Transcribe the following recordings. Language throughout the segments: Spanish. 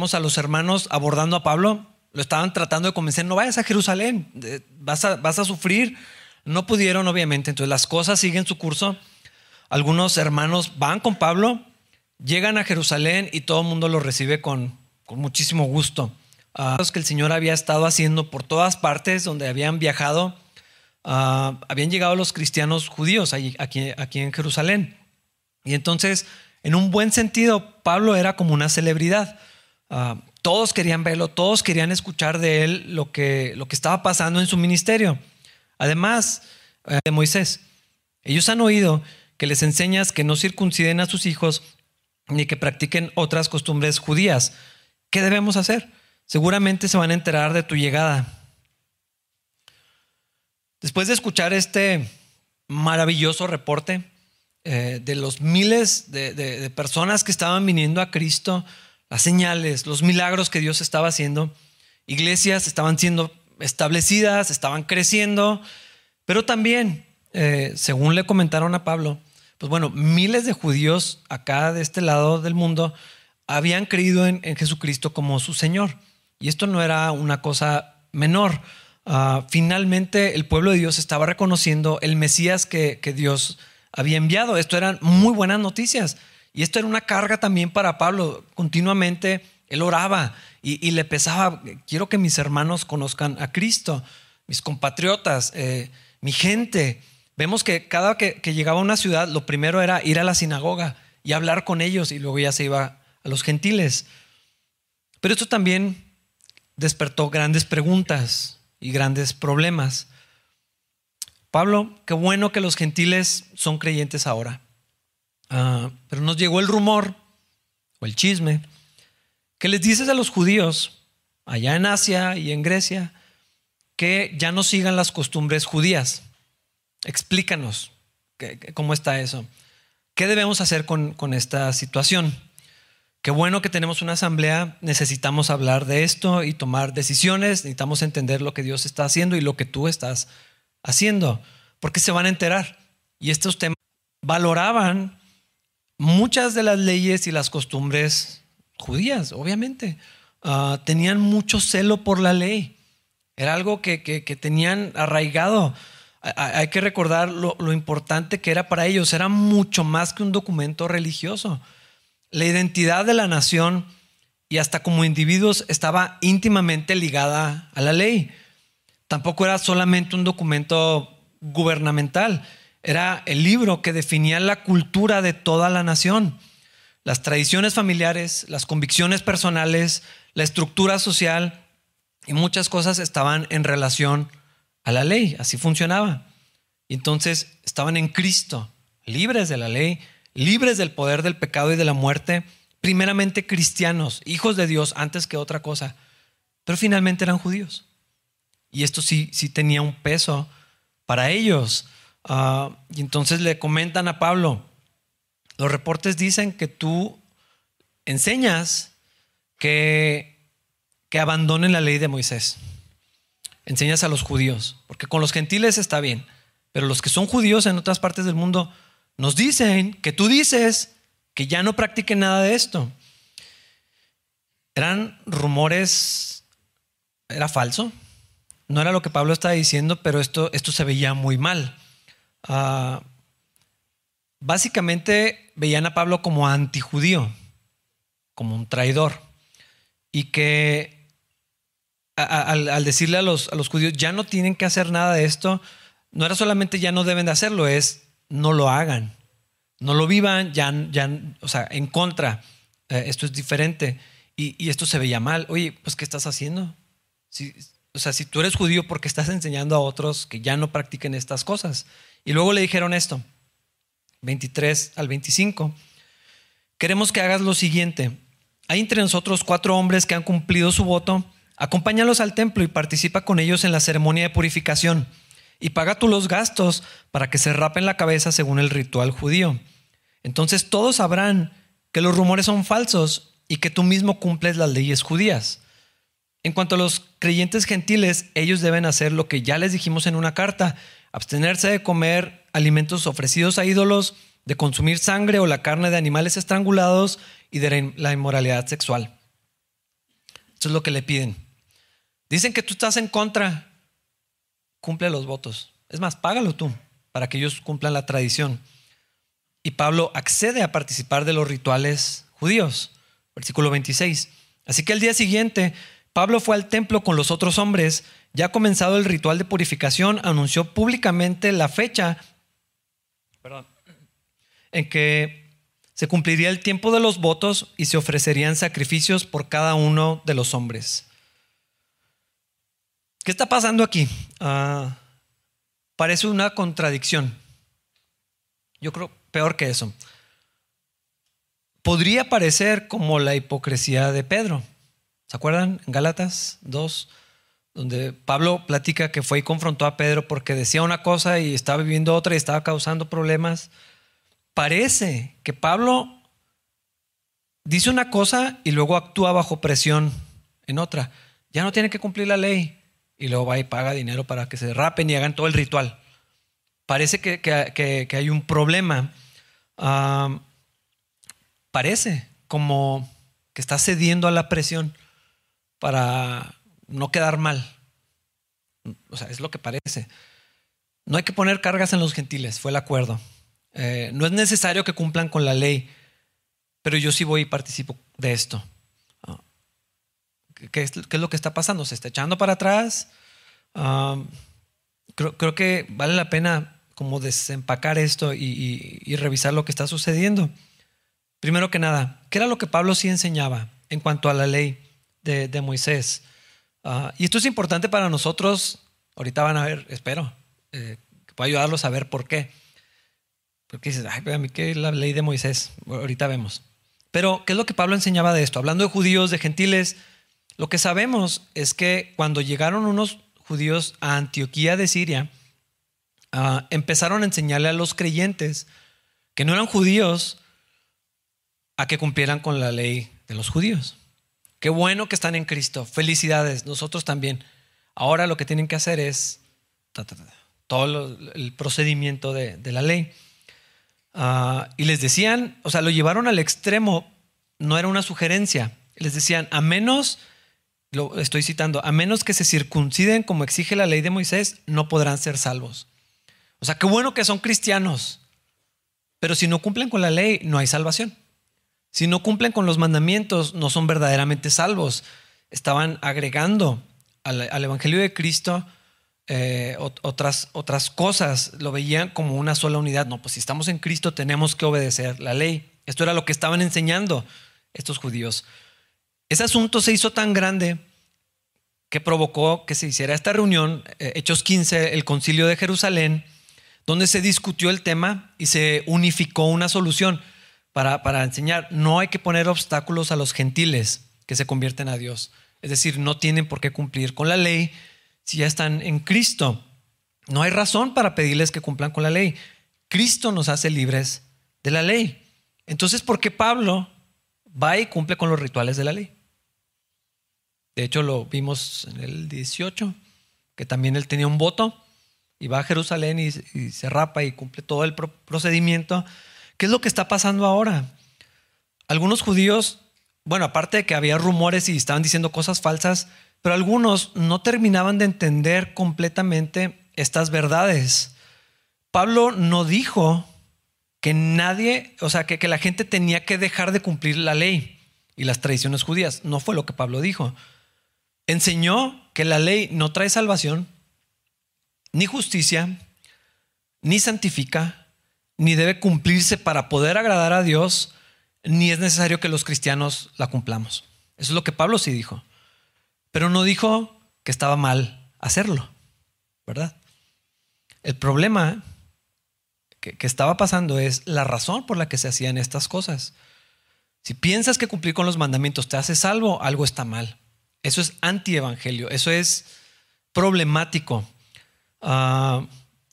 A los hermanos abordando a Pablo, lo estaban tratando de convencer, no vayas a Jerusalén, vas a, vas a sufrir. No pudieron, obviamente, entonces las cosas siguen su curso. Algunos hermanos van con Pablo, llegan a Jerusalén y todo el mundo lo recibe con, con muchísimo gusto. Uh, que el Señor había estado haciendo por todas partes donde habían viajado, uh, habían llegado los cristianos judíos aquí, aquí en Jerusalén. Y entonces, en un buen sentido, Pablo era como una celebridad. Uh, todos querían verlo, todos querían escuchar de él lo que, lo que estaba pasando en su ministerio. Además eh, de Moisés, ellos han oído que les enseñas que no circunciden a sus hijos ni que practiquen otras costumbres judías. ¿Qué debemos hacer? Seguramente se van a enterar de tu llegada. Después de escuchar este maravilloso reporte eh, de los miles de personas que estaban viniendo a Cristo, las señales, los milagros que Dios estaba haciendo. Iglesias estaban siendo establecidas, estaban creciendo, pero también, eh, según le comentaron a Pablo, pues bueno, miles de judíos acá de este lado del mundo habían creído en, Jesucristo como su Señor. Y esto no era una cosa menor. Ah, finalmente el pueblo de Dios estaba reconociendo el Mesías que, que Dios había enviado. Esto eran muy buenas noticias. Y esto era una carga también para Pablo. Continuamente él oraba y, le pesaba, quiero que mis hermanos conozcan a Cristo, mis compatriotas, eh, mi gente. Vemos que cada que, que llegaba a una ciudad, lo primero era ir a la sinagoga y hablar con ellos y luego ya se iba a los gentiles. Pero esto también despertó grandes preguntas y grandes problemas. Pablo, qué bueno que los gentiles son creyentes ahora. Ah, pero nos llegó el rumor o el chisme que les dices a los judíos allá en Asia y en Grecia que ya no sigan las costumbres judías. Explícanos cómo está eso. ¿Qué debemos hacer con, esta situación? Qué bueno que tenemos una asamblea, necesitamos hablar de esto y tomar decisiones, necesitamos entender lo que Dios está haciendo y lo que tú estás haciendo, porque se van a enterar. Y estos temas valoraban muchas de las leyes y las costumbres judías, obviamente, ah, tenían mucho celo por la ley. Era algo que, tenían arraigado. Hay que recordar lo, importante que era para ellos. Era mucho más que un documento religioso. La identidad de la nación y hasta como individuos estaba íntimamente ligada a la ley. Tampoco era solamente un documento gubernamental era el libro que definía la cultura de toda la nación, las tradiciones familiares, las convicciones personales, la estructura social y muchas cosas estaban en relación a la ley, así funcionaba. Entonces estaban en Cristo, libres de la ley, libres del poder del pecado y de la muerte, primeramente cristianos, hijos de Dios antes que otra cosa, pero finalmente eran judíos. Y esto sí, sí tenía un peso para ellos. Ah, y entonces le comentan a Pablo, los reportes dicen que tú enseñas que, que abandonen la ley de Moisés. Enseñas a los judíos, porque con los gentiles está bien, pero los que son judíos en otras partes del mundo nos dicen que tú dices que ya no practiquen nada de esto. Eran rumores, era falso, no era lo que Pablo estaba diciendo, pero esto, esto se veía muy mal. Ah, básicamente veían a Pablo como antijudío, como un traidor, y que al, decirle a los, judíos, ya no tienen que hacer nada de esto, no era solamente ya no deben de hacerlo, es no lo hagan, no lo vivan, ya, ya o sea, en contra, eh, esto es diferente. Y, esto se veía mal. Oye, pues, ¿qué estás haciendo? Si, o sea, si tú eres judío, ¿por qué estás enseñando a otros que ya no practiquen estas cosas? Y luego le dijeron esto, 23 al 25, queremos que hagas lo siguiente. Hay entre nosotros cuatro hombres que han cumplido su voto, acompáñalos al templo y participa con ellos en la ceremonia de purificación y paga tú los gastos para que se rapen la cabeza según el ritual judío. Entonces todos sabrán que los rumores son falsos y que tú mismo cumples las leyes judías. En cuanto a los creyentes gentiles, ellos deben hacer lo que ya les dijimos en una carta, abstenerse de comer alimentos ofrecidos a ídolos, de consumir sangre o la carne de animales estrangulados y de la inmoralidad sexual. Eso es lo que le piden. Dicen que tú estás en contra, cumple los votos. Es más, págalo tú para que ellos cumplan la tradición. Y Pablo accede a participar de los rituales judíos. Versículo 26. Así que el día siguiente, Pablo fue al templo con los otros hombres. Ya comenzado el ritual de purificación, anunció públicamente la fecha en que se cumpliría el tiempo de los votos y se ofrecerían sacrificios por cada uno de los hombres. ¿Qué está pasando aquí? Ah, parece una contradicción. Yo creo peor que eso. Podría parecer como la hipocresía de Pedro. ¿Se acuerdan? En Gálatas 2, donde Pablo platica que fue y confrontó a Pedro porque decía una cosa y estaba viviendo otra y estaba causando problemas. Parece que Pablo dice una cosa y luego actúa bajo presión en otra. Ya no tiene que cumplir la ley y luego va y paga dinero para que se rapen y hagan todo el ritual. Parece que, hay un problema. parece como que está cediendo a la presión para no quedar mal. O sea, es lo que parece. No hay que poner cargas en los gentiles, fue el acuerdo. Eh, no es necesario que cumplan con la ley, pero yo sí voy y participo de esto. ¿Qué es, lo que está pasando? ¿Se está echando para atrás? creo, que vale la pena como desempacar esto y, revisar lo que está sucediendo. Primero que nada, ¿qué era lo que Pablo sí enseñaba en cuanto a la ley de, Moisés? Ah, y esto es importante para nosotros. Ahorita van a ver, espero, eh, que pueda ayudarlos a ver por qué. Porque dices, ay, a mí qué es la ley de Moisés. Ahorita vemos. Pero, ¿qué es lo que Pablo enseñaba de esto? Hablando de judíos, de gentiles, lo que sabemos es que cuando llegaron unos judíos a Antioquía de Siria, ah, empezaron a enseñarle a los creyentes que no eran judíos a que cumplieran con la ley de los judíos. Qué bueno que están en Cristo. Felicidades, nosotros también. Ahora lo que tienen que hacer es todo el procedimiento de, la ley. Ah, y les decían, o sea, lo llevaron al extremo, no era una sugerencia. Les decían, a menos lo estoy citando, a menos que se circunciden como exige la ley de Moisés, no podrán ser salvos. O sea, qué bueno que son cristianos, pero si no cumplen con la ley, no hay salvación. Si no cumplen con los mandamientos, no son verdaderamente salvos. Estaban agregando al, Evangelio de Cristo eh, otras, otras cosas, lo veían como una sola unidad. No, pues si estamos en Cristo tenemos que obedecer la ley. Esto era lo que estaban enseñando estos judíos. Ese asunto se hizo tan grande que provocó que se hiciera esta reunión, eh, Hechos 15, el concilio de Jerusalén, donde se discutió el tema y se unificó una solución para, para enseñar. No hay que poner obstáculos a los gentiles que se convierten a Dios. Es decir, no tienen por qué cumplir con la ley si ya están en Cristo. No hay razón para pedirles que cumplan con la ley. Cristo nos hace libres de la ley. Entonces, ¿por qué Pablo va y cumple con los rituales de la ley? De hecho, lo vimos en el 18, que también él tenía un voto y va a Jerusalén y, se rapa y cumple todo el procedimiento. ¿Qué es lo que está pasando ahora? Algunos judíos, bueno, aparte de que había rumores y estaban diciendo cosas falsas, pero algunos no terminaban de entender completamente estas verdades. Pablo no dijo que nadie, o sea, que, la gente tenía que dejar de cumplir la ley y las tradiciones judías. No fue lo que Pablo dijo enseñó que la ley no trae salvación, ni justicia, ni santifica, ni debe cumplirse para poder agradar a Dios, ni es necesario que los cristianos la cumplamos. Eso es lo que Pablo sí dijo. Pero no dijo que estaba mal hacerlo, ¿verdad? El problema que, estaba pasando es la razón por la que se hacían estas cosas. Si piensas que cumplir con los mandamientos te hace salvo, algo está mal. Eso es antievangelio, eso es problemático. Ah,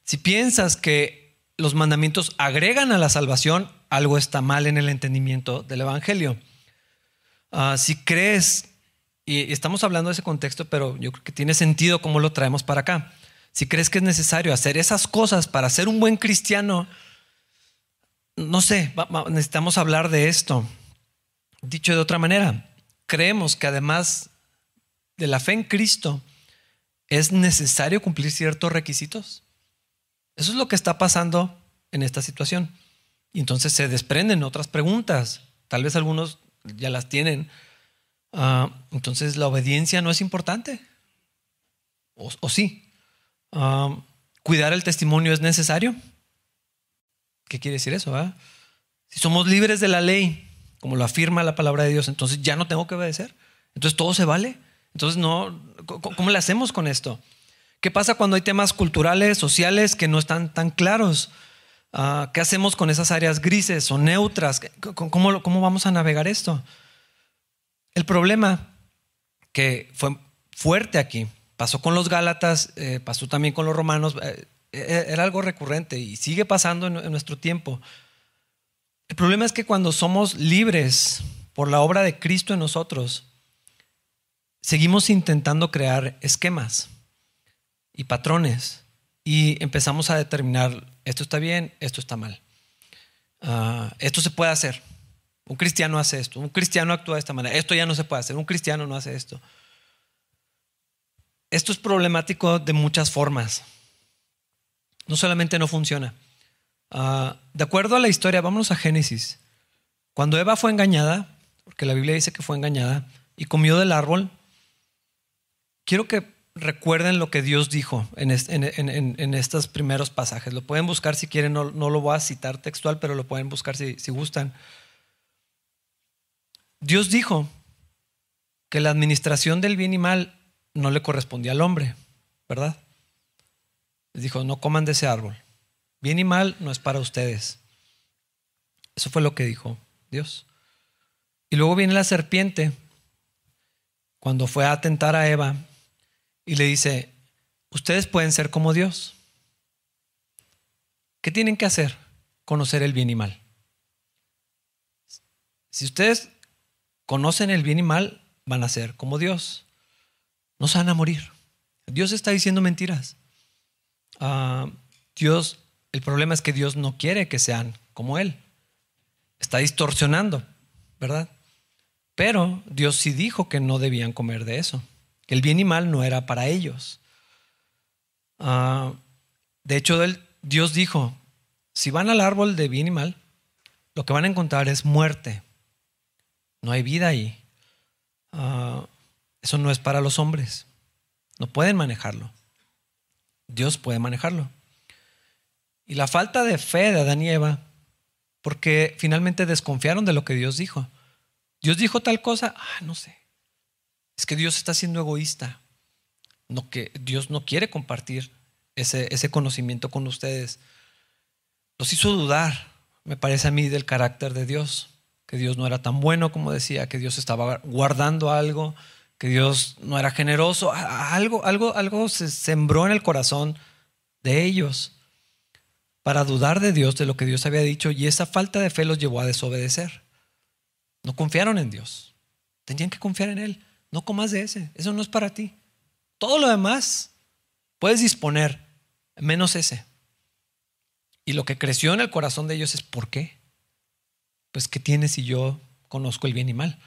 si piensas que los mandamientos agregan a la salvación, algo está mal en el entendimiento del evangelio. Ah, si crees, y estamos hablando de ese contexto, pero yo creo que tiene sentido cómo lo traemos para acá. Si crees que es necesario hacer esas cosas para ser un buen cristiano, no sé, necesitamos hablar de esto. Dicho de otra manera, creemos que además de la fe en Cristo, es necesario cumplir ciertos requisitos. Eso es lo que está pasando en esta situación. Y entonces se desprenden otras preguntas. Tal vez algunos ya las tienen. Ah, entonces la obediencia no es importante. O, sí. Ah, cuidar el testimonio es necesario. ¿Qué quiere decir eso? Si somos libres de la ley, como lo afirma la palabra de Dios, entonces ya no tengo que obedecer. Entonces todo se vale. Entonces no, ¿cómo le hacemos con esto? ¿Qué pasa cuando hay temas culturales, sociales que no están tan claros? Ah, ¿Qué hacemos con esas áreas grises o neutras? ¿Cómo, ¿Cómo vamos a navegar esto? El problema que fue fuerte aquí, pasó con los Gálatas, eh, pasó también con los romanos, eh, eh, era algo recurrente y sigue pasando en nuestro tiempo. El problema es que cuando somos libres por la obra de Cristo en nosotros, seguimos intentando crear esquemas y patrones y empezamos a determinar esto está bien, esto está mal. Ah, esto se puede hacer. Un cristiano hace esto, un cristiano actúa de esta manera. Esto ya no se puede hacer, un cristiano no hace esto. Esto es problemático de muchas formas. No solamente no funciona. Ah, de acuerdo a la historia, vámonos a Génesis. Cuando Eva fue engañada, porque la Biblia dice que fue engañada, y comió del árbol, quiero que recuerden lo que Dios dijo en, estos primeros pasajes. Lo pueden buscar si quieren, no, lo voy a citar textual, pero lo pueden buscar si, si gustan. Dios dijo que la administración del bien y mal no le correspondía al hombre, ¿verdad? Les dijo, no coman de ese árbol. Bien y mal no es para ustedes. Eso fue lo que dijo Dios. Y luego viene la serpiente, cuando fue a atentar a Eva, y le dice, ustedes pueden ser como Dios. ¿Qué tienen que hacer? Conocer el bien y mal. Si ustedes conocen el bien y mal, van a ser como Dios. No se van a morir. Dios está diciendo mentiras. Ah, Dios, el problema es que Dios no quiere que sean como Él. Está distorsionando, ¿verdad? Pero Dios sí dijo que no debían comer de eso que el bien y mal no era para ellos. Ah, de hecho, Dios dijo, si van al árbol de bien y mal, lo que van a encontrar es muerte. No hay vida ahí. Ah, eso no es para los hombres. No pueden manejarlo. Dios puede manejarlo. Y la falta de fe de Adán y Eva, porque finalmente desconfiaron de lo que Dios dijo. Dios dijo tal cosa, ah, no sé. Es que Dios está siendo egoísta. No, que Dios no quiere compartir ese, ese conocimiento con ustedes. Los hizo dudar, me parece a mí, del carácter de Dios. Que Dios no era tan bueno como decía, que Dios estaba guardando algo, que Dios no era generoso. Algo, algo, algo se sembró en el corazón de ellos para dudar de Dios, de lo que Dios había dicho, y esa falta de fe los llevó a desobedecer. No confiaron en Dios. Tenían que confiar en Él. No comas de ese, eso no es para ti. Todo lo demás puedes disponer, menos ese. Y lo que creció en el corazón de ellos es ¿por qué? Pues ¿qué tienes si yo conozco el bien y mal?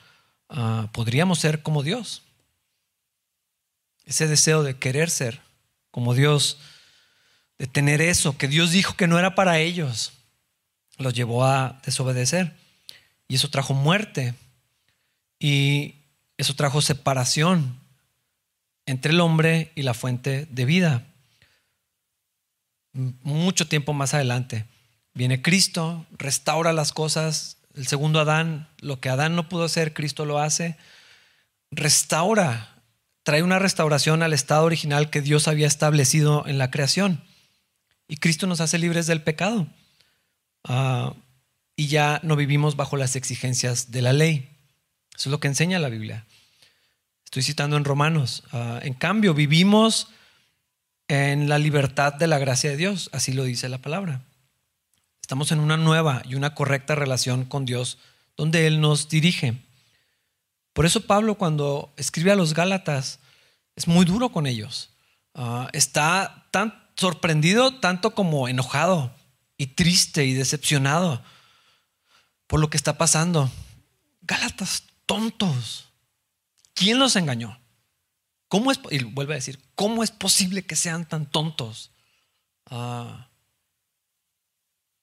Ah, podríamos ser como Dios. Ese deseo de querer ser como Dios, de tener eso que Dios dijo que no era para ellos, los llevó a desobedecer. Y eso trajo muerte. Y eso trajo separación entre el hombre y la fuente de vida. Mucho tiempo más adelante viene Cristo, restaura las cosas. El segundo Adán, lo que Adán no pudo hacer, Cristo lo hace. Restaura, trae una restauración al estado original que Dios había establecido en la creación. Y Cristo nos hace libres del pecado. Ah, y ya no vivimos bajo las exigencias de la ley. Eso es lo que enseña la Biblia. Estoy citando en Romanos. Ah, en cambio, vivimos en la libertad de la gracia de Dios, así lo dice la palabra. Estamos en una nueva y una correcta relación con Dios, donde Él nos dirige. Por eso Pablo cuando escribe a los Gálatas es muy duro con ellos. Ah, está tan sorprendido tanto como enojado y triste y decepcionado por lo que está pasando. Gálatas tontos. ¿Quién los engañó? ¿Cómo es, y vuelve a decir, ¿cómo es posible que sean tan tontos? Ah,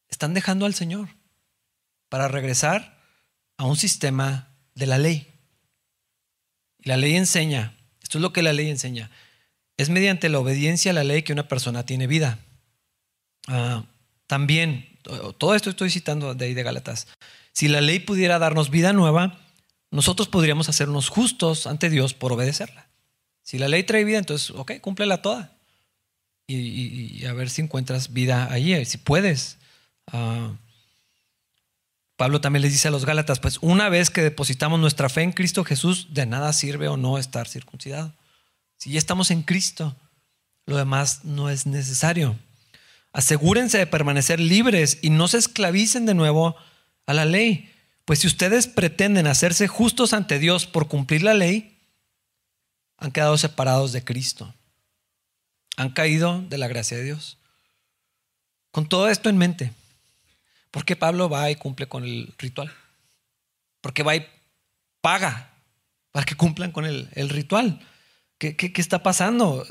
están dejando al Señor para regresar a un sistema de la ley. La ley enseña, esto es lo que la ley enseña, es mediante la obediencia a la ley que una persona tiene vida. Ah, también, todo esto estoy citando de ahí de Gálatas, si la ley pudiera darnos vida nueva, nosotros podríamos hacernos justos ante Dios por obedecerla. Si la ley trae vida, entonces, ok, cúmplela toda. Y, a ver si encuentras vida allí, si puedes. Ah, Pablo también les dice a los Gálatas, pues una vez que depositamos nuestra fe en Cristo Jesús, de nada sirve o no estar circuncidado. Si ya estamos en Cristo, lo demás no es necesario. Asegúrense de permanecer libres y no se esclavicen de nuevo a la ley. Pues si ustedes pretenden hacerse justos ante Dios por cumplir la ley, han quedado separados de Cristo. Han caído de la gracia de Dios. Con todo esto en mente, ¿Por qué Pablo va y cumple con el ritual? Porque va y paga para que cumplan con el, ritual. ¿Qué, está pasando?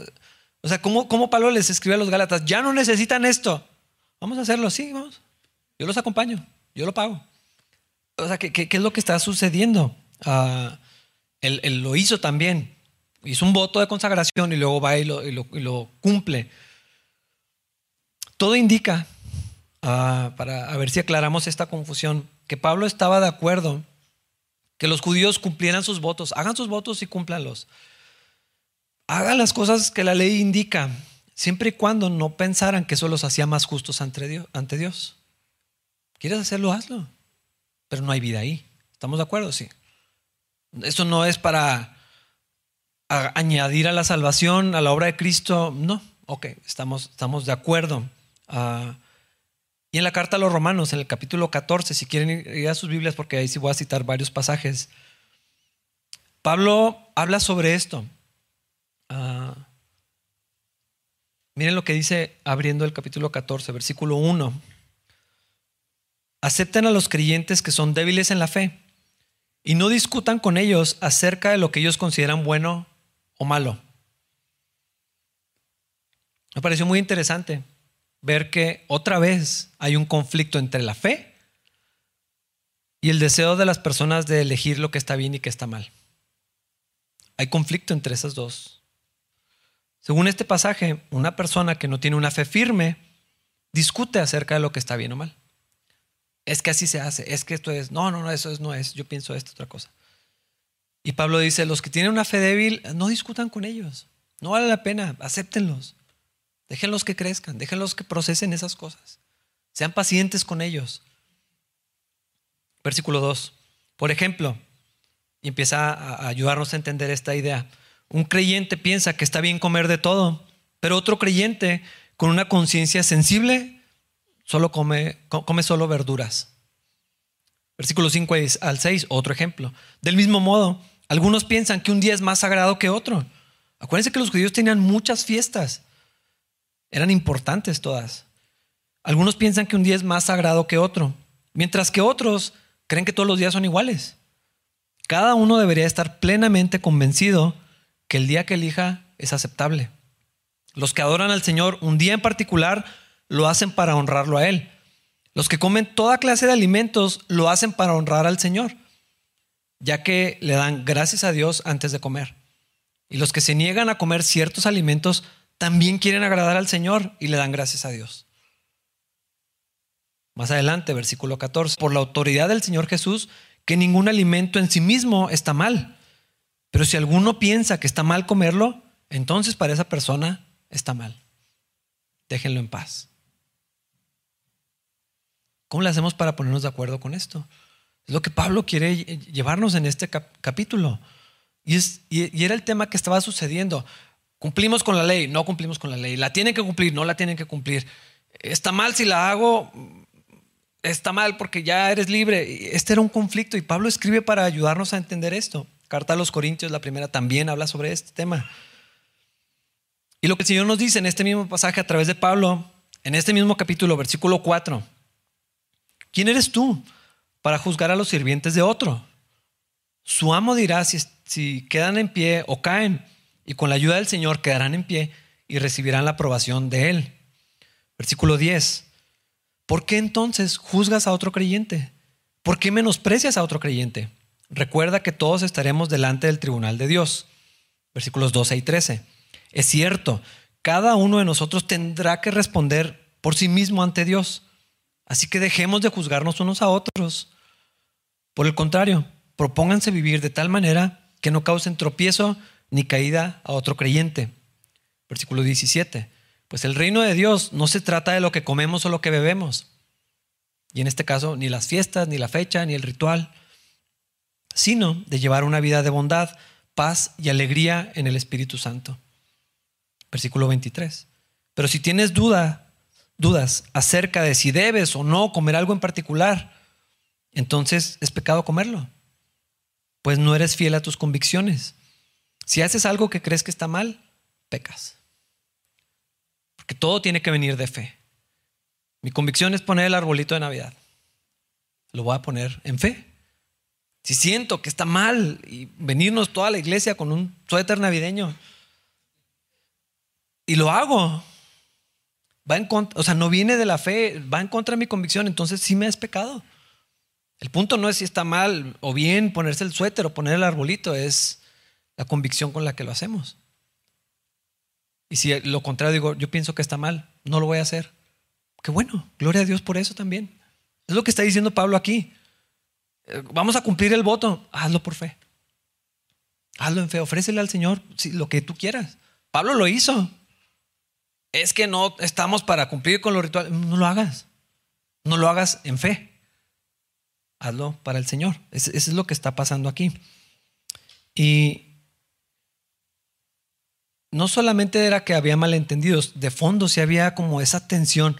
O sea, ¿cómo, ¿cómo, Pablo les escribe a los Gálatas? Ya no necesitan esto. Vamos a hacerlo, sí, vamos. Yo los acompaño, yo lo pago. O sea, ¿qué, es lo que está sucediendo? Ah, él, lo hizo también. Hizo un voto de consagración y luego va y lo, cumple. Todo indica Ah, para ver si aclaramos esta confusión, que Pablo estaba de acuerdo que los judíos cumplieran sus votos, hagan sus votos y cúmplanlos. Hagan las cosas que la ley indica, siempre y cuando no pensaran que eso los hacía más justos. Ante Dios. ¿Quieres hacerlo? Hazlo. Pero no hay vida ahí. ¿Estamos de acuerdo? Sí. Esto no es para añadir a la salvación, a la obra de Cristo. No. Ok, estamos, estamos de acuerdo. Uh, y en la carta a los romanos, en el capítulo 14, si quieren ir a sus Biblias, porque ahí sí voy a citar varios pasajes, Pablo habla sobre esto. Ah, miren lo que dice abriendo el capítulo 14, versículo 1. Acepten a los creyentes que son débiles en la fe y no discutan con ellos acerca de lo que ellos consideran bueno o malo. Me pareció muy interesante ver que otra vez hay un conflicto entre la fe y el deseo de las personas de elegir lo que está bien y que está mal. Hay conflicto entre esas dos. Según este pasaje, una persona que no tiene una fe firme discute acerca de lo que está bien o mal. Es que así se hace, es que esto es, no, no, no, eso no es, yo pienso esto, otra cosa. Y Pablo dice, los que tienen una fe débil, no discutan con ellos, no vale la pena, acéptenlos. Déjenlos que crezcan, déjenlos que procesen esas cosas. Sean pacientes con ellos. Versículo 2. Por ejemplo, y empieza a ayudarnos a entender esta idea. Un creyente piensa que está bien comer de todo, pero otro creyente con una conciencia sensible solo come, come solo verduras. Versículo 5 al 6, otro ejemplo. Del mismo modo, algunos piensan que un día es más sagrado que otro. Acuérdense que los judíos tenían muchas fiestas eran importantes todas. Algunos piensan que un día es más sagrado que otro, mientras que otros creen que todos los días son iguales. Cada uno debería estar plenamente convencido que el día que elija es aceptable. Los que adoran al Señor un día en particular lo hacen para honrarlo a Él. Los que comen toda clase de alimentos lo hacen para honrar al Señor, ya que le dan gracias a Dios antes de comer. Y los que se niegan a comer ciertos alimentos también quieren agradar al Señor y le dan gracias a Dios. Más adelante, versículo 14, por la autoridad del Señor Jesús, que ningún alimento en sí mismo está mal. Pero si alguno piensa que está mal comerlo, entonces para esa persona está mal. Déjenlo en paz. ¿Cómo le hacemos para ponernos de acuerdo con esto? Es lo que Pablo quiere llevarnos en este capítulo. Y, y, era el tema que estaba sucediendo. Cumplimos con la ley, no cumplimos con la ley. La tienen que cumplir, no la tienen que cumplir. Está mal si la hago, está mal porque ya eres libre. Este era un conflicto y Pablo escribe para ayudarnos a entender esto. Carta a los Corintios, la primera, también habla sobre este tema. Y lo que el Señor nos dice en este mismo pasaje a través de Pablo, en este mismo capítulo, versículo 4. ¿Quién eres tú para juzgar a los sirvientes de otro? Su amo dirá si, quedan en pie o caen y con la ayuda del Señor quedarán en pie y recibirán la aprobación de Él. Versículo 10. ¿Por qué entonces juzgas a otro creyente? ¿Por qué menosprecias a otro creyente? Recuerda que todos estaremos delante del tribunal de Dios. Versículos 12 y 13. Es cierto, cada uno de nosotros tendrá que responder por sí mismo ante Dios. Así que dejemos de juzgarnos unos a otros. Por el contrario, propónganse vivir de tal manera que no causen tropiezo ni caída a otro creyente. Versículo 17. Pues el reino de Dios no se trata de lo que comemos o lo que bebemos. Y en este caso, ni las fiestas, ni la fecha, ni el ritual, sino de llevar una vida de bondad, paz y alegría en el Espíritu Santo. Versículo 23. Pero si tienes duda, dudas acerca de si debes o no comer algo en particular, entonces es pecado comerlo, pues no eres fiel a tus convicciones. Si haces algo que crees que está mal, pecas. Porque todo tiene que venir de fe. Mi convicción es poner el arbolito de Navidad. Lo voy a poner en fe. Si siento que está mal y venirnos toda la iglesia con un suéter navideño y lo hago, va en contra, o sea, no viene de la fe, va en contra de mi convicción, entonces sí me es pecado. El punto no es si está mal o bien ponerse el suéter o poner el arbolito, es la convicción con la que lo hacemos. Y si lo contrario digo, yo pienso que está mal, no lo voy a hacer. Qué bueno, gloria a Dios por eso también. Es lo que está diciendo Pablo aquí. Eh, vamos a cumplir el voto, hazlo por fe. Hazlo en fe, ofrécele al Señor lo que tú quieras. Pablo lo hizo. Es que no estamos para cumplir con los rituales. No lo hagas. No lo hagas en fe. Hazlo para el Señor. Eso es lo que está pasando aquí. Y no solamente era que había malentendidos, de fondo sí había como esa tensión.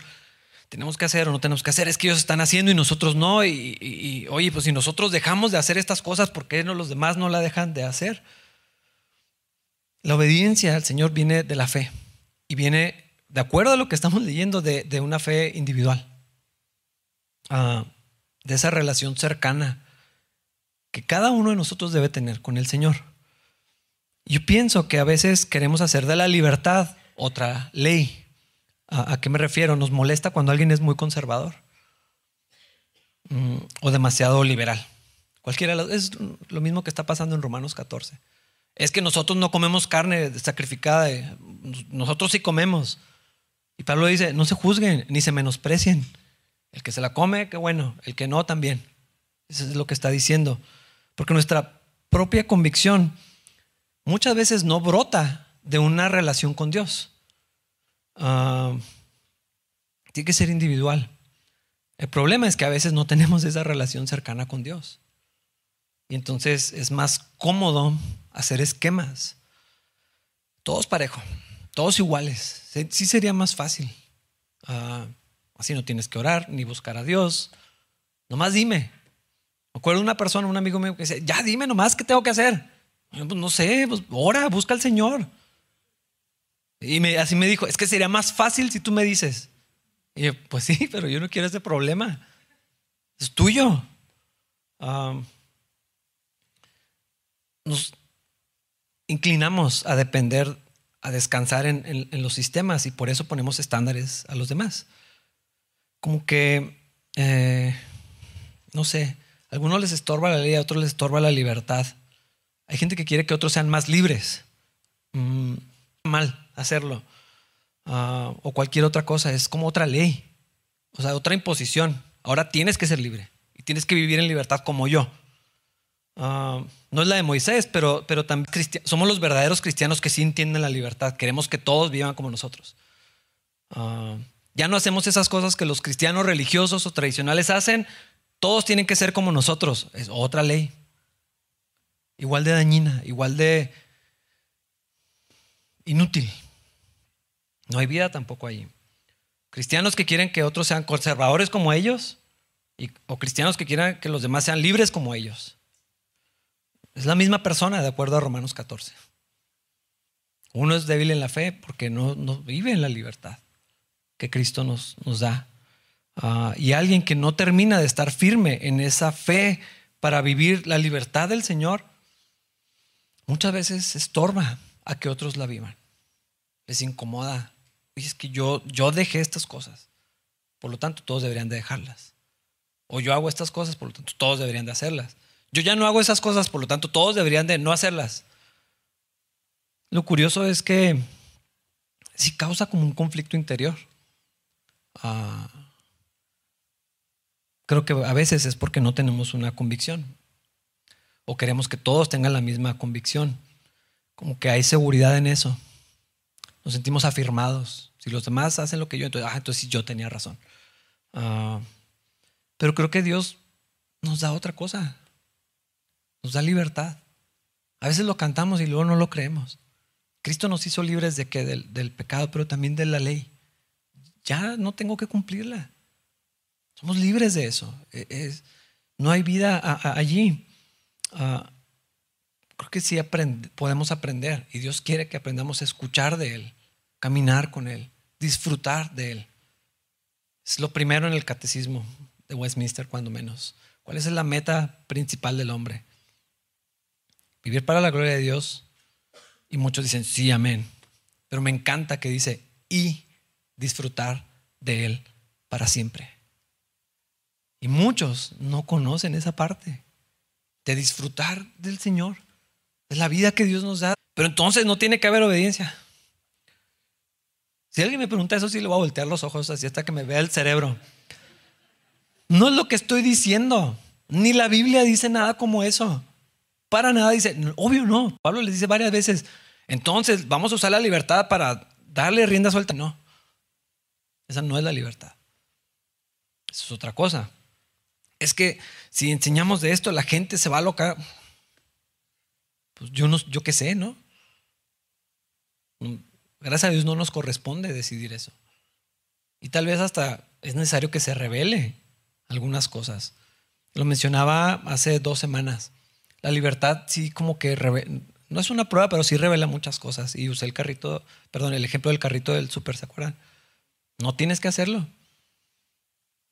Tenemos que hacer o no tenemos que hacer, es que ellos están haciendo y nosotros no. Y, oye, pues si nosotros dejamos de hacer estas cosas, ¿por qué no los demás no la dejan de hacer? La obediencia al Señor viene de la fe y viene de acuerdo a lo que estamos leyendo de, una fe individual, ah, de esa relación cercana que cada uno de nosotros debe tener con el Señor. Yo pienso que a veces queremos hacer de la libertad otra ley. ¿A, qué me refiero? Nos molesta cuando alguien es muy conservador mm, o demasiado liberal. Cualquiera es lo mismo que está pasando en Romanos 14. Es que nosotros no comemos carne sacrificada, nosotros sí comemos. Y Pablo dice, no se juzguen ni se menosprecien. El que se la come, qué bueno, el que no también. Eso es lo que está diciendo. Porque nuestra propia convicción muchas veces no brota de una relación con Dios. Ah, tiene que ser individual. El problema es que a veces no tenemos esa relación cercana con Dios. Y entonces es más cómodo hacer esquemas. Todos parejo, todos iguales. Sí sería más fácil. Ah, así no tienes que orar ni buscar a Dios. Nomás dime. Me acuerdo una persona, un amigo mío que dice, ya dime nomás qué tengo que hacer. Pues, no sé, pues ora, busca al Señor. Y me, así me dijo, es que sería más fácil si tú me dices. Y yo, pues sí, pero yo no quiero ese problema. Es tuyo. nos inclinamos a depender, a descansar en, los sistemas y por eso ponemos estándares a los demás. Como que, eh, no sé, a algunos les estorba la ley, a otros les estorba la libertad. Hay gente que quiere que otros sean más libres. Mm, mal hacerlo. Ah, o cualquier otra cosa. Es como otra ley. O sea, otra imposición. Ahora tienes que ser libre. Y tienes que vivir en libertad como yo. Ah, no es la de Moisés, pero, pero también somos los verdaderos cristianos que sí entienden la libertad. Queremos que todos vivan como nosotros. Ah, ya no hacemos esas cosas que los cristianos religiosos o tradicionales hacen. Todos tienen que ser como nosotros. Es otra ley igual de dañina, igual de inútil. No hay vida tampoco ahí. Cristianos que quieren que otros sean conservadores como ellos o cristianos que quieran que los demás sean libres como ellos. Es la misma persona, de acuerdo a Romanos 14. Uno es débil en la fe porque no, vive en la libertad que Cristo nos, da. Ah, y alguien que no termina de estar firme en esa fe para vivir la libertad del Señor, muchas veces estorba a que otros la vivan. Les incomoda. Y es que yo, yo dejé estas cosas. Por lo tanto, todos deberían de dejarlas. O yo hago estas cosas, por lo tanto, todos deberían de hacerlas. Yo ya no hago esas cosas, por lo tanto, todos deberían de no hacerlas. Lo curioso es que sí causa como un conflicto interior. Ah, creo que a veces es porque no tenemos una convicción. O queremos que todos tengan la misma convicción. Como que hay seguridad en eso. Nos sentimos afirmados. Si los demás hacen lo que yo, entonces, ah, entonces yo tenía razón. Ah, pero creo que Dios nos da otra cosa. Nos da libertad. A veces lo cantamos y luego no lo creemos. Cristo nos hizo libres de que del, pecado, pero también de la ley. Ya no tengo que cumplirla. Somos libres de eso. E, no hay vida allí. Ah, creo que sí podemos aprender y Dios quiere que aprendamos a escuchar de Él, caminar con Él, disfrutar de Él. Es lo primero en el catecismo de Westminster, cuando menos. ¿Cuál es la meta principal del hombre? Vivir para la gloria de Dios y muchos dicen, sí, amén. Pero me encanta que dice, y disfrutar de Él para siempre. Y muchos no conocen esa parte de disfrutar del Señor, de la vida que Dios nos da. Pero entonces no tiene que haber obediencia. Si alguien me pregunta eso, sí le voy a voltear los ojos así hasta que me vea el cerebro. No es lo que estoy diciendo. Ni la Biblia dice nada como eso. Para nada dice, obvio no. Pablo le dice varias veces, entonces vamos a usar la libertad para darle rienda suelta. No, esa no es la libertad. Eso es otra cosa. Es que si enseñamos de esto, la gente se va a locar. Pues yo, no, yo qué sé, ¿no? Gracias a Dios no nos corresponde decidir eso. Y tal vez hasta es necesario que se revele algunas cosas. Lo mencionaba hace dos semanas la libertad sí como que no es una prueba, pero sí revela muchas cosas. Y usé el carrito, perdón, el ejemplo del carrito del súper, ¿se acuerdan? No tienes que hacerlo.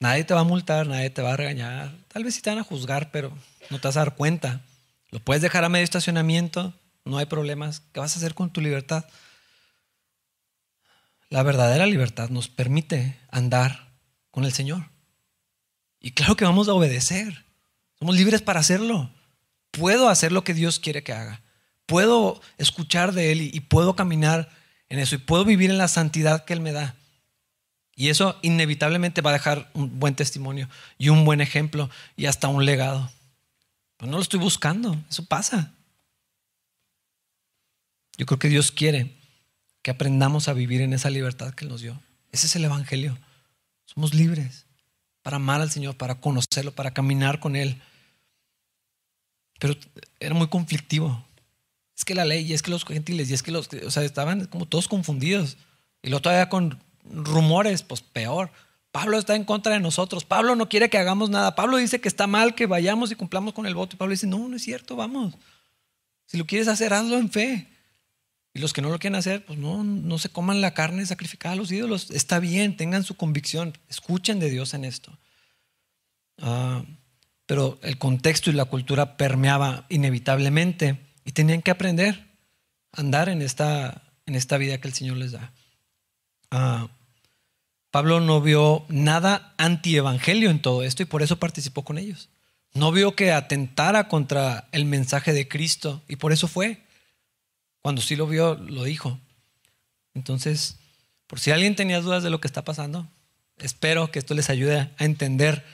Nadie te va a multar, nadie te va a regañar. Tal vez sí te van a juzgar, pero no te vas a dar cuenta. Lo puedes dejar a medio estacionamiento, no hay problemas. ¿Qué vas a hacer con tu libertad? La verdadera libertad nos permite andar con el Señor. Y claro que vamos a obedecer. Somos libres para hacerlo puedo hacer lo que Dios quiere que haga. Puedo escuchar de Él y, puedo caminar en eso y puedo vivir en la santidad que Él me da. Y eso inevitablemente va a dejar un buen testimonio y un buen ejemplo y hasta un legado. Pero no lo estoy buscando, eso pasa. Yo creo que Dios quiere que aprendamos a vivir en esa libertad que Él nos dio. Ese es el Evangelio. Somos libres para amar al Señor, para conocerlo, para caminar con Él. Pero era muy conflictivo. Es que la ley, y es que los gentiles, y es que los, o sea, estaban como todos confundidos. Y luego todavía con rumores, pues peor. Pablo está en contra de nosotros. Pablo no quiere que hagamos nada. Pablo dice que está mal que vayamos y cumplamos con el voto. Y Pablo dice, no, no es cierto, vamos. Si lo quieres hacer, hazlo en fe. Y los que no lo quieren hacer, pues no, no se coman la carne sacrificada a los ídolos. Está bien, tengan su convicción. Escuchen de Dios en esto. Ah pero el contexto y la cultura permeaba inevitablemente y tenían que aprender a andar en esta, en esta vida que el Señor les da. Ah, Pablo no vio nada antievangelio en todo esto y por eso participó con ellos. No vio que atentara contra el mensaje de Cristo y por eso fue. Cuando sí lo vio, lo dijo. Entonces, por si alguien tenía dudas de lo que está pasando, espero que esto les ayude a entender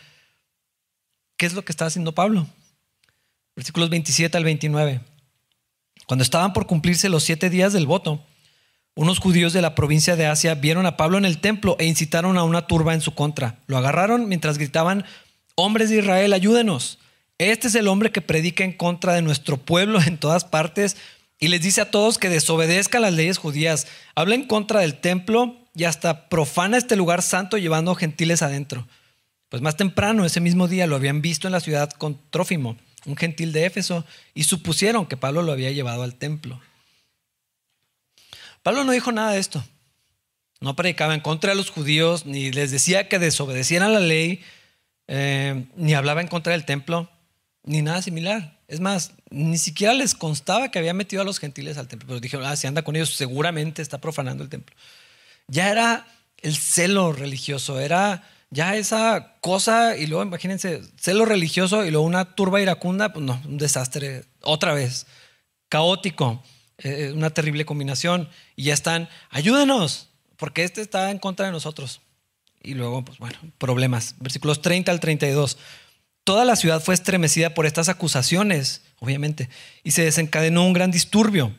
¿Qué es lo que está haciendo Pablo? Versículos 27 al 29. Cuando estaban por cumplirse los siete días del voto, unos judíos de la provincia de Asia vieron a Pablo en el templo e incitaron a una turba en su contra. Lo agarraron mientras gritaban, hombres de Israel, ayúdenos. Este es el hombre que predica en contra de nuestro pueblo en todas partes y les dice a todos que desobedezcan las leyes judías. Habla en contra del templo y hasta profana este lugar santo llevando gentiles adentro. Pues más temprano, ese mismo día, lo habían visto en la ciudad con Trófimo, un gentil de Éfeso, y supusieron que Pablo lo había llevado al templo. Pablo no dijo nada de esto. No predicaba en contra de los judíos, ni les decía que desobedecieran la ley, eh, ni hablaba en contra del templo, ni nada similar. Es más, ni siquiera les constaba que había metido a los gentiles al templo, pero dijeron, ah, si anda con ellos, seguramente está profanando el templo. Ya era el celo religioso, era ya esa cosa, y luego imagínense, celo religioso y luego una turba iracunda, pues no, un desastre, otra vez, caótico, eh, una terrible combinación, y ya están, ayúdenos, porque este está en contra de nosotros. Y luego, pues bueno, problemas. Versículos 30 al 32. Toda la ciudad fue estremecida por estas acusaciones, obviamente, y se desencadenó un gran disturbio.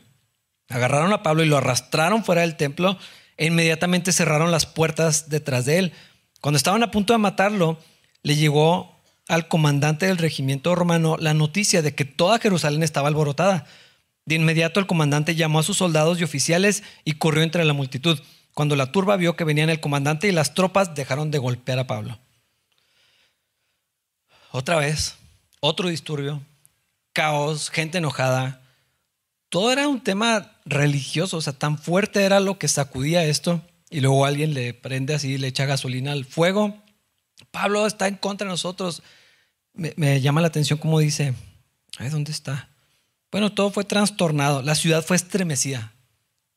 Agarraron a Pablo y lo arrastraron fuera del templo e inmediatamente cerraron las puertas detrás de él. Cuando estaban a punto de matarlo, le llegó al comandante del regimiento romano la noticia de que toda Jerusalén estaba alborotada. De inmediato el comandante llamó a sus soldados y oficiales y corrió entre la multitud. Cuando la turba vio que venían el comandante y las tropas, dejaron de golpear a Pablo. Otra vez, otro disturbio, caos, gente enojada. Todo era un tema religioso, o sea, tan fuerte era lo que sacudía esto. Y luego alguien le prende así, le echa gasolina al fuego. Pablo está en contra de nosotros. Me, llama la atención como dice, Ay, ¿dónde está? Bueno, todo fue trastornado, la ciudad fue estremecida.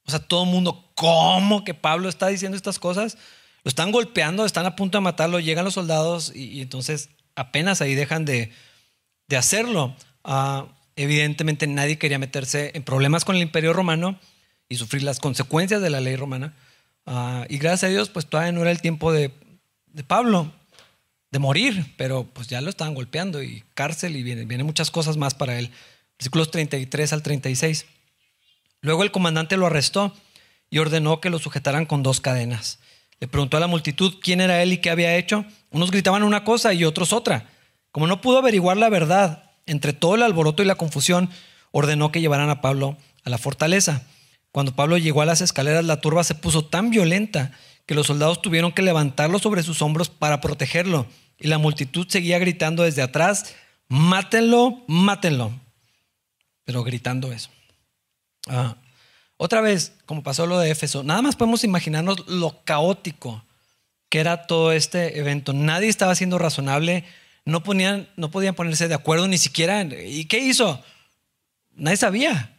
O sea, todo el mundo, ¿cómo que Pablo está diciendo estas cosas? Lo están golpeando, están a punto de matarlo, llegan los soldados y, entonces apenas ahí dejan de, hacerlo. Ah, evidentemente nadie quería meterse en problemas con el imperio romano y sufrir las consecuencias de la ley romana. Ah, y gracias a Dios, pues todavía no era el tiempo de, Pablo de morir, pero pues ya lo estaban golpeando y cárcel y vienen viene muchas cosas más para él. Versículos 33 al 36. Luego el comandante lo arrestó y ordenó que lo sujetaran con dos cadenas. Le preguntó a la multitud quién era él y qué había hecho. Unos gritaban una cosa y otros otra. Como no pudo averiguar la verdad, entre todo el alboroto y la confusión, ordenó que llevaran a Pablo a la fortaleza. Cuando Pablo llegó a las escaleras, la turba se puso tan violenta que los soldados tuvieron que levantarlo sobre sus hombros para protegerlo. Y la multitud seguía gritando desde atrás, mátenlo, mátenlo. Pero gritando eso. Ah, otra vez, como pasó lo de Éfeso, nada más podemos imaginarnos lo caótico que era todo este evento. Nadie estaba siendo razonable, no, ponían, no podían ponerse de acuerdo ni siquiera. ¿Y qué hizo? Nadie sabía.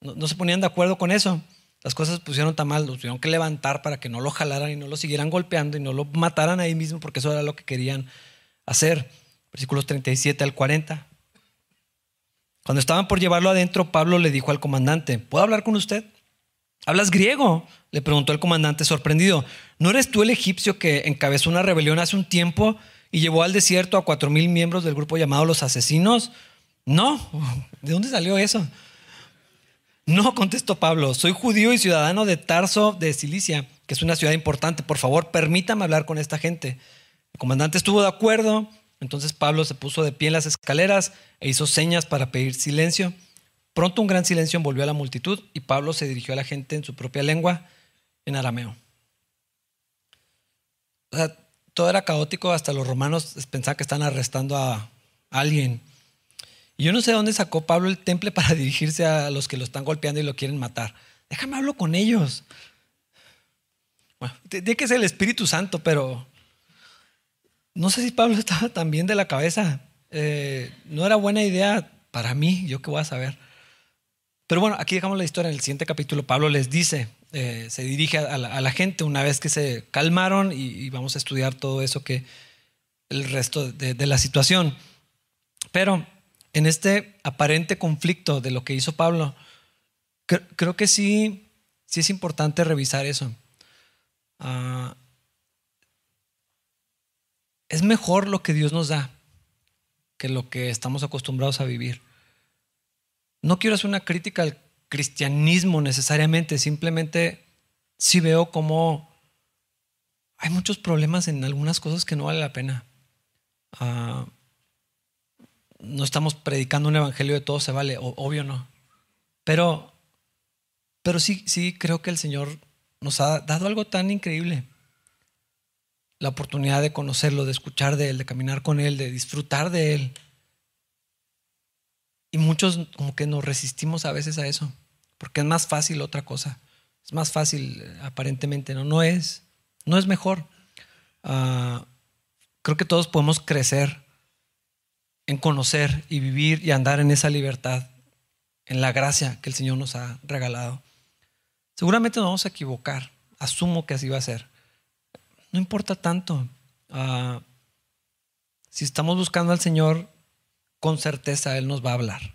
No, se ponían de acuerdo con eso. Las cosas se pusieron tan mal, los tuvieron que levantar para que no lo jalaran y no lo siguieran golpeando y no lo mataran ahí mismo porque eso era lo que querían hacer. Versículos 37 al 40. Cuando estaban por llevarlo adentro, Pablo le dijo al comandante, ¿puedo hablar con usted? ¿Hablas griego? Le preguntó el comandante sorprendido. ¿No eres tú el egipcio que encabezó una rebelión hace un tiempo y llevó al desierto a cuatro mil miembros del grupo llamado los asesinos? No, ¿de dónde salió eso? No, contestó Pablo, soy judío y ciudadano de Tarso de Cilicia, que es una ciudad importante. Por favor, permítame hablar con esta gente. El comandante estuvo de acuerdo entonces Pablo se puso de pie en las escaleras e hizo señas para pedir silencio. Pronto un gran silencio envolvió a la multitud y Pablo se dirigió a la gente en su propia lengua, en arameo. todo era caótico, hasta los romanos pensaban que estaban arrestando a alguien. Yo no sé dónde sacó Pablo el temple para dirigirse a los que lo están golpeando y lo quieren matar. Déjame hablo con ellos. Bueno, tiene que ser el Espíritu Santo, pero no sé si Pablo estaba tan bien de la cabeza. Eh, no era buena idea para mí, yo qué voy a saber. Pero bueno, aquí dejamos la historia. En el siguiente capítulo, Pablo les dice, eh, se dirige a la, gente una vez que se calmaron y, vamos a estudiar todo eso que el resto de, la situación. Pero en este aparente conflicto de lo que hizo Pablo, creo que sí, sí es importante revisar eso. Ah, es mejor lo que Dios nos da que lo que estamos acostumbrados a vivir. No quiero hacer una crítica al cristianismo necesariamente, simplemente sí veo como hay muchos problemas en algunas cosas que no vale la pena. Ah, no estamos predicando un evangelio de todo se vale, obvio no. Pero, pero sí, sí creo que el Señor nos ha dado algo tan increíble la oportunidad de conocerlo, de escuchar de Él, de caminar con Él, de disfrutar de Él. Y muchos como que nos resistimos a veces a eso, porque es más fácil otra cosa. Es más fácil aparentemente, ¿no? No es, no es mejor. Ah, creo que todos podemos crecer en conocer y vivir y andar en esa libertad, en la gracia que el Señor nos ha regalado. Seguramente nos vamos a equivocar, asumo que así va a ser. No importa tanto. Ah, si estamos buscando al Señor, con certeza Él nos va a hablar.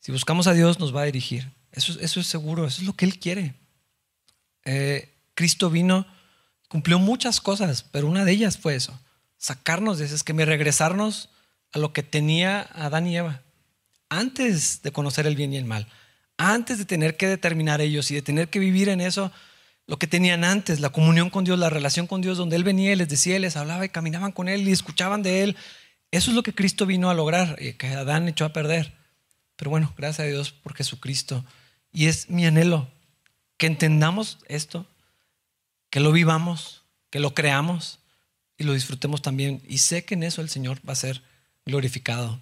Si buscamos a Dios, nos va a dirigir. Eso, es seguro, eso es lo que Él quiere. Eh, Cristo vino, cumplió muchas cosas, pero una de ellas fue eso, sacarnos de eso, es que me regresarnos a lo que tenía Adán y Eva, antes de conocer el bien y el mal, antes de tener que determinar ellos y de tener que vivir en eso, lo que tenían antes, la comunión con Dios, la relación con Dios, donde Él venía y les decía, les hablaba y caminaban con Él y escuchaban de Él. Eso es lo que Cristo vino a lograr, y que Adán echó a perder. Pero bueno, gracias a Dios por Jesucristo. Y es mi anhelo que entendamos esto, que lo vivamos, que lo creamos y lo disfrutemos también. Y sé que en eso el Señor va a ser glorificado.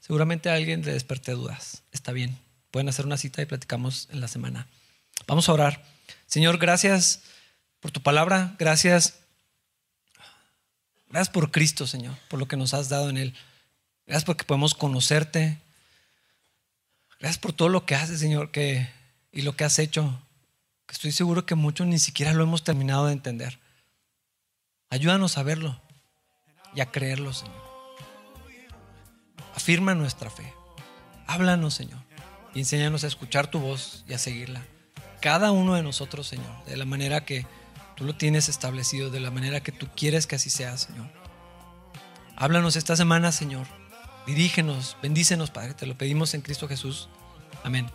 Seguramente a alguien le desperté dudas. Está bien. Pueden hacer una cita y platicamos en la semana. Vamos a orar. Señor, gracias por tu palabra. Gracias. Gracias por Cristo, Señor, por lo que nos has dado en Él. Gracias porque podemos conocerte. Gracias por todo lo que haces, Señor, que, y lo que has hecho. Estoy seguro que muchos ni siquiera lo hemos terminado de entender. Ayúdanos a verlo y a creerlo, Señor. Afirma nuestra fe. Háblanos, Señor, y enséñanos a escuchar tu voz y a seguirla. Cada uno de nosotros, Señor, de la manera que tú lo tienes establecido, de la manera que tú quieres que así sea, Señor. Háblanos esta semana, Señor. Dirígenos, bendícenos, Padre. Te lo pedimos en Cristo Jesús. Amén.